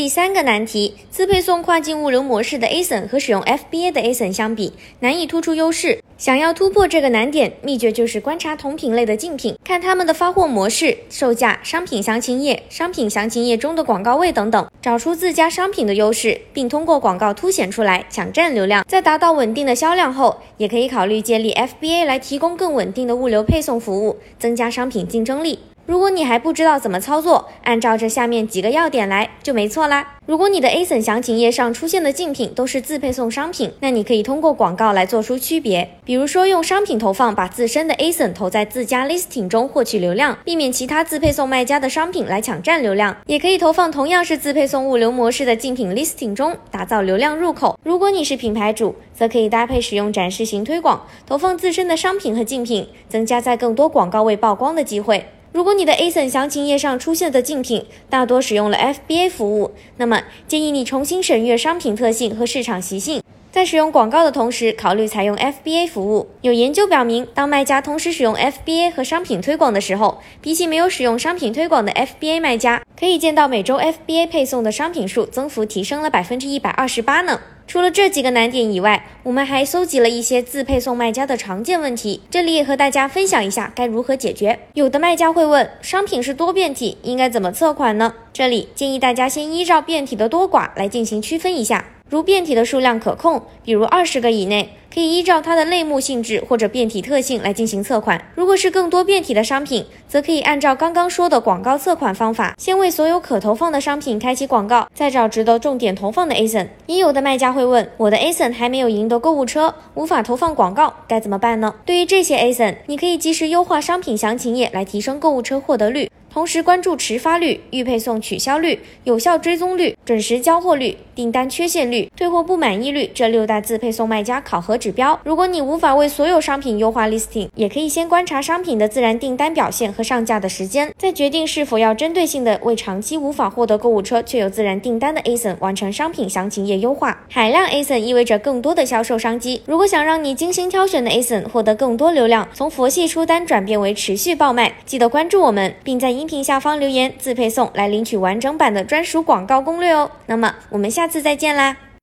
第三个难题：自配送跨境物流模式的 ASIN 和使用 FBA 的 ASIN 相比，难以突出优势。想要突破这个难点，秘诀就是观察同品类的竞品，看他们的发货模式、售价、商品详情页、商品详情页中的广告位等等，找出自家商品的优势，并通过广告凸显出来，抢占流量。在达到稳定的销量后，也可以考虑建立 FBA 来提供更稳定的物流配送服务，增加商品竞争力。如果你还不知道怎么操作，按照这下面几个要点来就没错啦。如果你的 ASIN 详情页上出现的竞品都是自配送商品，那你可以通过广告来做出区别，比如说用商品投放把自身的 ASIN 投在自家 listing 中获取流量，避免其他自配送卖家的商品来抢占流量。也可以投放同样是自配送物流模式的竞品 listing 中，打造流量入口。如果你是品牌主，则可以搭配使用展示型推广，投放自身的商品和竞品，增加在更多广告位曝光的机会。如果你的 ASIN 详情页上出现的竞品大多使用了 FBA 服务，那么建议你重新审阅商品特性和市场习性，在使用广告的同时考虑采用 FBA 服务。有研究表明，当卖家同时使用 FBA 和商品推广的时候，比起没有使用商品推广的 FBA 卖家，可以见到每周 FBA 配送的商品数增幅提升了百分之一百二十八呢。除了这几个难点以外，我们还搜集了一些自配送卖家的常见问题，这里也和大家分享一下该如何解决。有的卖家会问，商品是多变体，应该怎么测款呢？这里建议大家先依照变体的多寡来进行区分一下。如变体的数量可控，比如二十个以内，可以依照它的类目性质或者变体特性来进行测款。如果是更多变体的商品，则可以按照刚刚说的广告测款方法，先为所有可投放的商品开启广告，再找值得重点投放的 ASIN。也有的卖家会问，我的 ASIN 还没有赢得购物车，无法投放广告，该怎么办呢？对于这些 ASIN，你可以及时优化商品详情页来提升购物车获得率。同时关注迟发率、预配送取消率、有效追踪率、准时交货率、订单缺陷率、退货不满意率这六大自配送卖家考核指标。如果你无法为所有商品优化 listing，也可以先观察商品的自然订单表现和上架的时间，再决定是否要针对性的为长期无法获得购物车却有自然订单的 ASIN 完成商品详情页优化。海量 ASIN 意味着更多的销售商机。如果想让你精心挑选的 ASIN 获得更多流量，从佛系出单转变为持续爆卖，记得关注我们，并在。音频下方留言自配送来领取完整版的专属广告攻略哦。那么我们下次再见啦。